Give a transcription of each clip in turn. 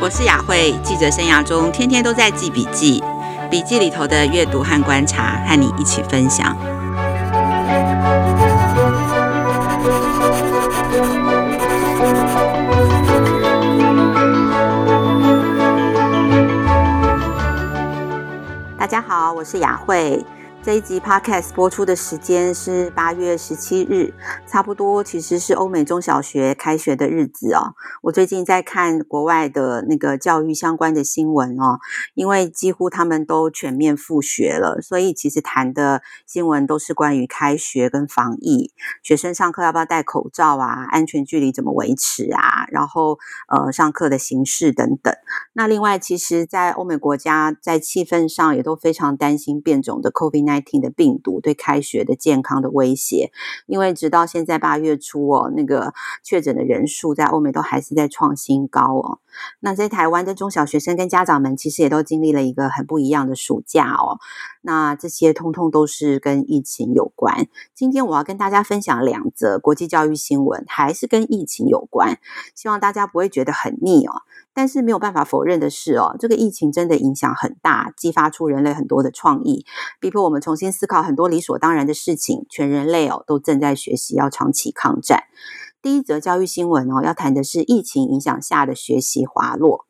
我是雅慧，记者生涯中天天都在记笔记，笔记里头的阅读和观察，和你一起分享。大家好，我是雅慧。这一集 Podcast 播出的时间是八月十七日，差不多其实是欧美中小学开学的日子哦。我最近在看国外的那个教育相关的新闻哦，因为几乎他们都全面复学了，所以其实谈的新闻都是关于开学跟防疫，学生上课要不要戴口罩啊，安全距离怎么维持啊，然后呃上课的形式等等。那另外，其实，在欧美国家在气氛上也都非常担心变种的 COVID COVID-19。的病毒对开学的健康的威胁，因为直到现在八月初哦，那个确诊的人数在欧美都还是在创新高哦。那在台湾的中小学生跟家长们，其实也都经历了一个很不一样的暑假哦。那这些通通都是跟疫情有关。今天我要跟大家分享两则国际教育新闻，还是跟疫情有关，希望大家不会觉得很腻哦。但是没有办法否认的是哦，这个疫情真的影响很大，激发出人类很多的创意，逼迫我们重新思考很多理所当然的事情。全人类哦都正在学习要长期抗战。第一则教育新闻哦，要谈的是疫情影响下的学习滑落。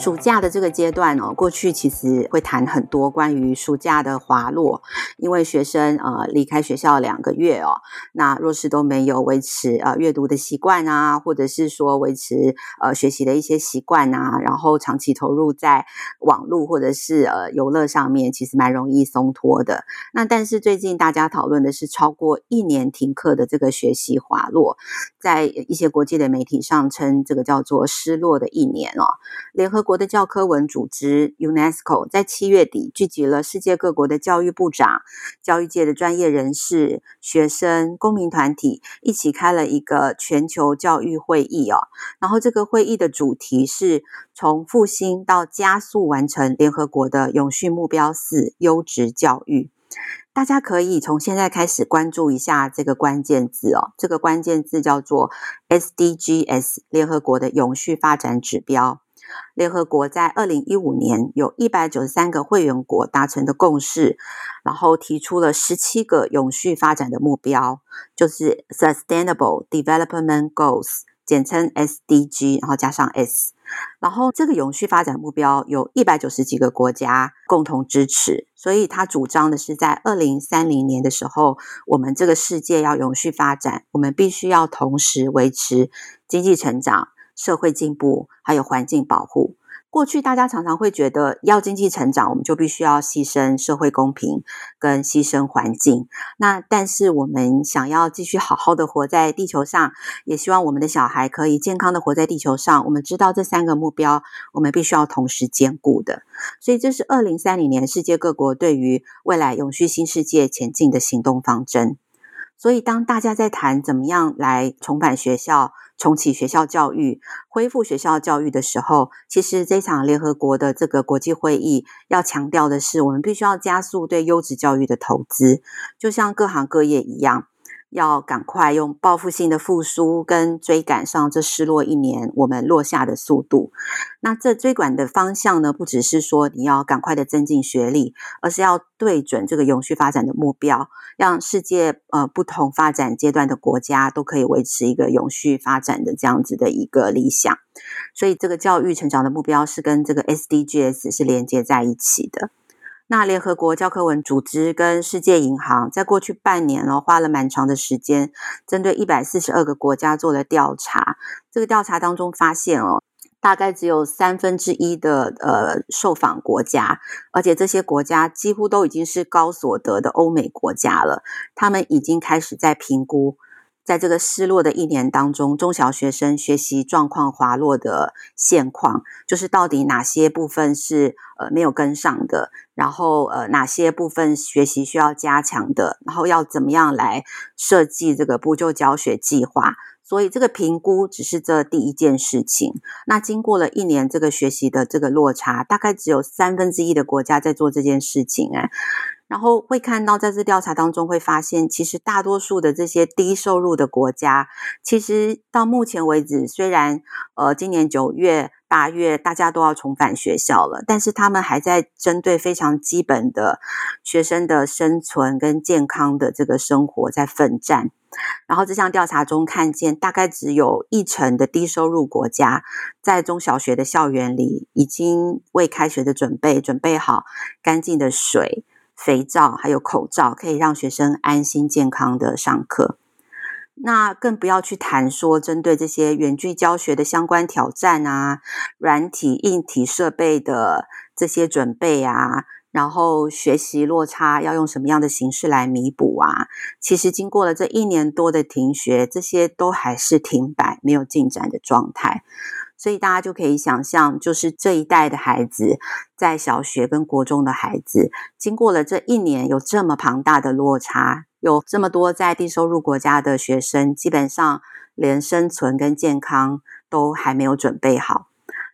暑假的这个阶段哦，过去其实会谈很多关于暑假的滑落，因为学生呃离开学校两个月哦，那若是都没有维持呃阅读的习惯啊，或者是说维持呃学习的一些习惯啊，然后长期投入在网络或者是呃游乐上面，其实蛮容易松脱的。那但是最近大家讨论的是超过一年停课的这个学习滑落，在一些国际的媒体上称这个叫做“失落的一年”哦，联合国。的教科文组织 UNESCO 在七月底聚集了世界各国的教育部长、教育界的专业人士、学生、公民团体，一起开了一个全球教育会议哦。然后这个会议的主题是从复兴到加速完成联合国的永续目标四：优质教育。大家可以从现在开始关注一下这个关键字哦。这个关键字叫做 SDGs，联合国的永续发展指标。联合国在二零一五年有一百九十三个会员国达成的共识，然后提出了十七个永续发展的目标，就是 Sustainable Development Goals，简称 SDG，然后加上 S。然后这个永续发展目标有一百九十几个国家共同支持，所以他主张的是在二零三零年的时候，我们这个世界要永续发展，我们必须要同时维持经济成长。社会进步，还有环境保护。过去大家常常会觉得，要经济成长，我们就必须要牺牲社会公平跟牺牲环境。那但是我们想要继续好好的活在地球上，也希望我们的小孩可以健康的活在地球上。我们知道这三个目标，我们必须要同时兼顾的。所以这是二零三零年世界各国对于未来永续新世界前进的行动方针。所以，当大家在谈怎么样来重返学校、重启学校教育、恢复学校教育的时候，其实这场联合国的这个国际会议要强调的是，我们必须要加速对优质教育的投资，就像各行各业一样。要赶快用报复性的复苏跟追赶上这失落一年我们落下的速度。那这追赶的方向呢，不只是说你要赶快的增进学历，而是要对准这个永续发展的目标，让世界呃不同发展阶段的国家都可以维持一个永续发展的这样子的一个理想。所以这个教育成长的目标是跟这个 SDGs 是连接在一起的。那联合国教科文组织跟世界银行在过去半年哦，花了蛮长的时间，针对一百四十二个国家做了调查。这个调查当中发现哦，大概只有三分之一的呃受访国家，而且这些国家几乎都已经是高所得的欧美国家了。他们已经开始在评估在这个失落的一年当中，中小学生学习状况滑落的现况，就是到底哪些部分是呃没有跟上的，然后呃哪些部分学习需要加强的，然后要怎么样来设计这个补救教学计划。所以这个评估只是这第一件事情。那经过了一年这个学习的这个落差，大概只有三分之一的国家在做这件事情哎。然后会看到在这调查当中会发现，其实大多数的这些低收入的国家，其实到目前为止，虽然呃今年九月八月大家都要重返学校了，但是他们还在针对非常基本的学生的生存跟健康的这个生活在奋战。然后这项调查中看见，大概只有一成的低收入国家，在中小学的校园里，已经为开学的准备准备好干净的水、肥皂，还有口罩，可以让学生安心健康的上课。那更不要去谈说，针对这些远距教学的相关挑战啊，软体、硬体设备的这些准备啊。然后学习落差要用什么样的形式来弥补啊？其实经过了这一年多的停学，这些都还是停摆、没有进展的状态。所以大家就可以想象，就是这一代的孩子，在小学跟国中的孩子，经过了这一年有这么庞大的落差，有这么多在低收入国家的学生，基本上连生存跟健康都还没有准备好。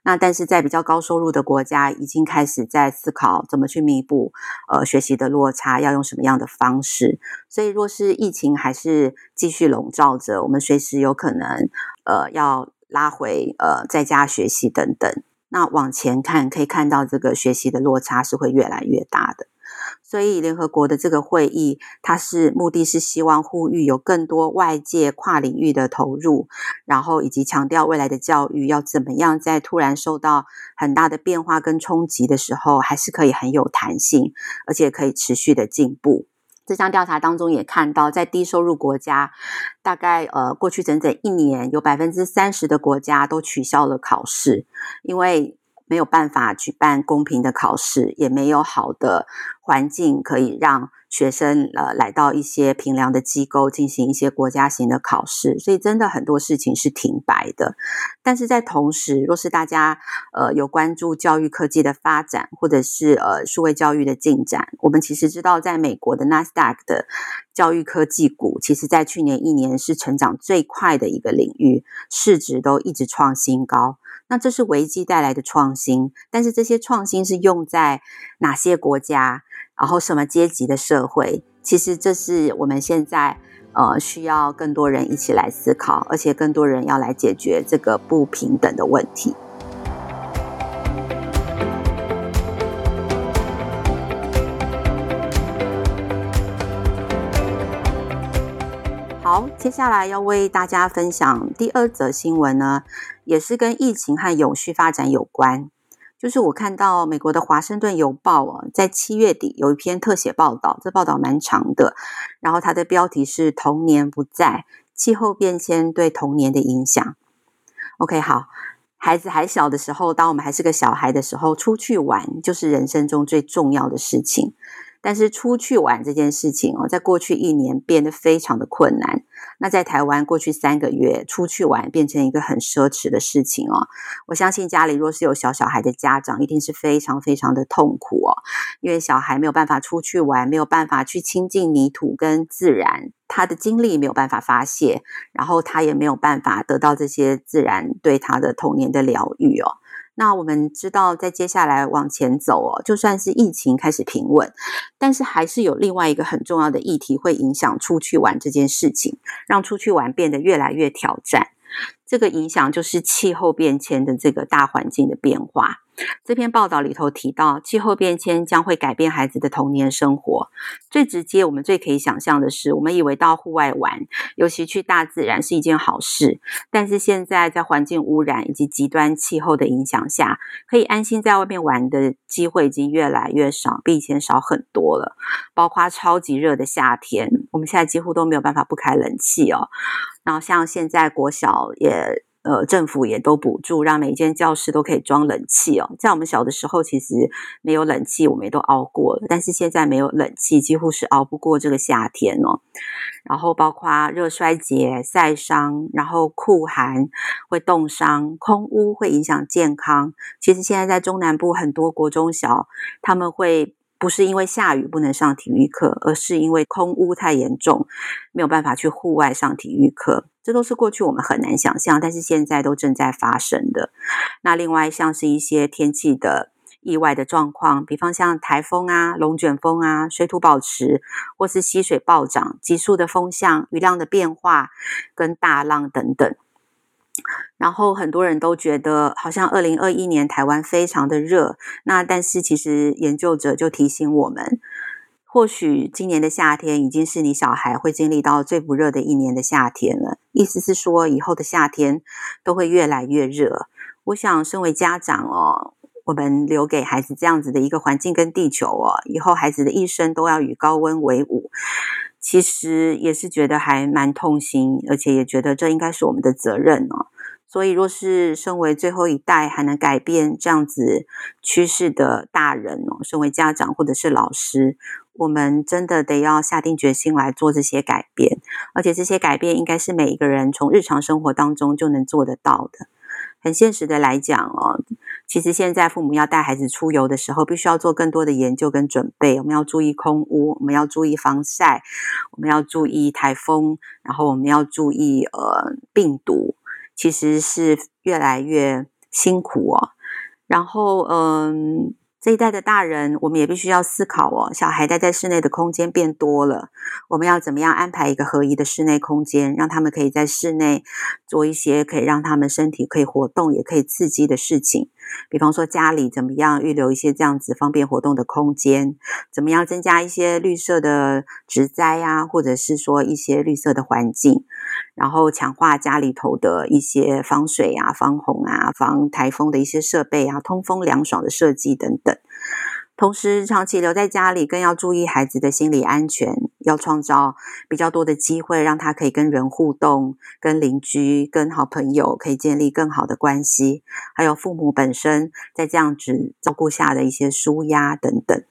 那但是在比较高收入的国家，已经开始在思考怎么去弥补呃学习的落差，要用什么样的方式。所以若是疫情还是继续笼罩着，我们随时有可能呃要拉回呃在家学习等等。那往前看，可以看到这个学习的落差是会越来越大的。所以，联合国的这个会议，它是目的是希望呼吁有更多外界跨领域的投入，然后以及强调未来的教育要怎么样在突然受到很大的变化跟冲击的时候，还是可以很有弹性，而且可以持续的进步。这项调查当中也看到，在低收入国家，大概呃过去整整一年，有百分之三十的国家都取消了考试，因为没有办法举办公平的考试，也没有好的环境可以让学生呃来到一些平良的机构进行一些国家型的考试，所以真的很多事情是停摆的。但是在同时，若是大家呃有关注教育科技的发展，或者是呃数位教育的进展，我们其实知道，在美国的 Nasdaq 的教育科技股，其实在去年一年是成长最快的一个领域，市值都一直创新高。那这是危机带来的创新，但是这些创新是用在哪些国家，然后什么阶级的社会？其实这是我们现在呃需要更多人一起来思考，而且更多人要来解决这个不平等的问题。接下来要为大家分享第二则新闻呢，也是跟疫情和永续发展有关。就是我看到美国的《华盛顿邮报》啊，在七月底有一篇特写报道，这报道蛮长的，然后它的标题是“童年不在，气候变迁对童年的影响”。OK，好，孩子还小的时候，当我们还是个小孩的时候，出去玩就是人生中最重要的事情。但是出去玩这件事情哦，在过去一年变得非常的困难。那在台湾过去三个月，出去玩变成一个很奢侈的事情哦。我相信家里若是有小小孩的家长，一定是非常非常的痛苦哦，因为小孩没有办法出去玩，没有办法去亲近泥土跟自然，他的精力没有办法发泄，然后他也没有办法得到这些自然对他的童年的疗愈哦。那我们知道，在接下来往前走哦，就算是疫情开始平稳，但是还是有另外一个很重要的议题会影响出去玩这件事情，让出去玩变得越来越挑战。这个影响就是气候变迁的这个大环境的变化。这篇报道里头提到，气候变迁将会改变孩子的童年生活。最直接，我们最可以想象的是，我们以为到户外玩，尤其去大自然是一件好事。但是现在，在环境污染以及极端气候的影响下，可以安心在外面玩的机会已经越来越少，比以前少很多了。包括超级热的夏天，我们现在几乎都没有办法不开冷气哦。然后像现在国小也。呃，政府也都补助，让每一间教室都可以装冷气哦。在我们小的时候，其实没有冷气，我们也都熬过了。但是现在没有冷气，几乎是熬不过这个夏天哦。然后包括热衰竭、晒伤，然后酷寒会冻伤，空污会影响健康。其实现在在中南部很多国中小，他们会不是因为下雨不能上体育课，而是因为空污太严重，没有办法去户外上体育课。这都是过去我们很难想象，但是现在都正在发生的。那另外像是一些天气的意外的状况，比方像台风啊、龙卷风啊、水土保持，或是溪水暴涨、急速的风向、雨量的变化跟大浪等等。然后很多人都觉得，好像二零二一年台湾非常的热，那但是其实研究者就提醒我们。或许今年的夏天已经是你小孩会经历到最不热的一年的夏天了。意思是说，以后的夏天都会越来越热。我想，身为家长哦，我们留给孩子这样子的一个环境跟地球哦，以后孩子的一生都要与高温为伍，其实也是觉得还蛮痛心，而且也觉得这应该是我们的责任哦。所以，若是身为最后一代还能改变这样子趋势的大人哦，身为家长或者是老师，我们真的得要下定决心来做这些改变。而且，这些改变应该是每一个人从日常生活当中就能做得到的。很现实的来讲哦，其实现在父母要带孩子出游的时候，必须要做更多的研究跟准备。我们要注意空屋，我们要注意防晒，我们要注意台风，然后我们要注意呃病毒。其实是越来越辛苦哦，然后嗯，这一代的大人，我们也必须要思考哦，小孩待在室内的空间变多了，我们要怎么样安排一个合宜的室内空间，让他们可以在室内做一些可以让他们身体可以活动，也可以刺激的事情。比方说家里怎么样预留一些这样子方便活动的空间，怎么样增加一些绿色的植栽啊，或者是说一些绿色的环境，然后强化家里头的一些防水啊、防洪啊、防台风的一些设备啊、通风凉爽的设计等等。同时，长期留在家里，更要注意孩子的心理安全，要创造比较多的机会，让他可以跟人互动，跟邻居、跟好朋友可以建立更好的关系，还有父母本身在这样子照顾下的一些舒压等等。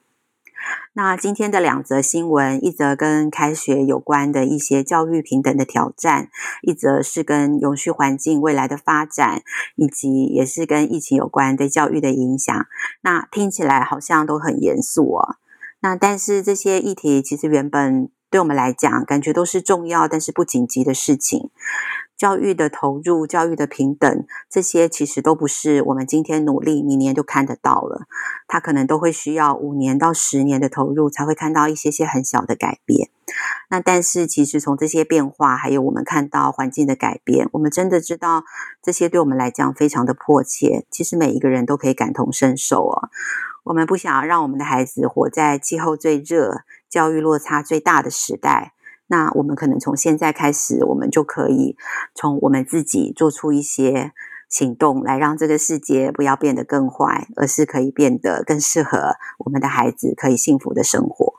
那今天的两则新闻，一则跟开学有关的一些教育平等的挑战，一则是跟永续环境未来的发展，以及也是跟疫情有关对教育的影响。那听起来好像都很严肃哦。那但是这些议题其实原本对我们来讲，感觉都是重要但是不紧急的事情。教育的投入、教育的平等，这些其实都不是我们今天努力，明年就看得到了。它可能都会需要五年到十年的投入，才会看到一些些很小的改变。那但是，其实从这些变化，还有我们看到环境的改变，我们真的知道这些对我们来讲非常的迫切。其实每一个人都可以感同身受啊。我们不想要让我们的孩子活在气候最热、教育落差最大的时代。那我们可能从现在开始，我们就可以从我们自己做出一些行动，来让这个世界不要变得更坏，而是可以变得更适合我们的孩子可以幸福的生活。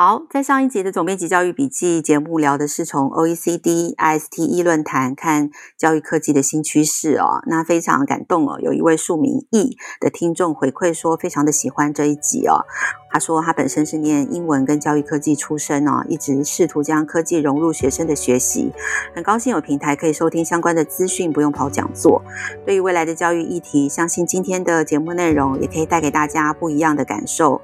好，在上一集的总编辑教育笔记节目聊的是从 OECD ISTE 论坛看教育科技的新趋势哦，那非常感动哦。有一位数名译的听众回馈说，非常的喜欢这一集哦。他说他本身是念英文跟教育科技出身哦，一直试图将科技融入学生的学习，很高兴有平台可以收听相关的资讯，不用跑讲座。对于未来的教育议题，相信今天的节目内容也可以带给大家不一样的感受。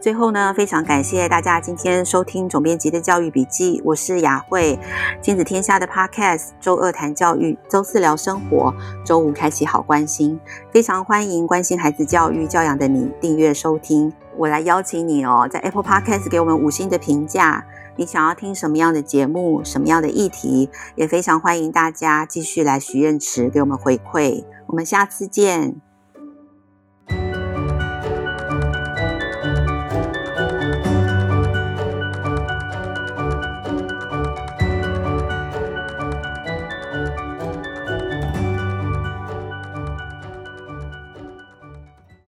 最后呢，非常感谢大家今天收听总编辑的教育笔记，我是雅慧，亲子天下的 Podcast，周二谈教育，周四聊生活，周五开启好关心，非常欢迎关心孩子教育教养的你订阅收听。我来邀请你哦，在 Apple Podcast 给我们五星的评价。你想要听什么样的节目，什么样的议题，也非常欢迎大家继续来许愿池给我们回馈。我们下次见。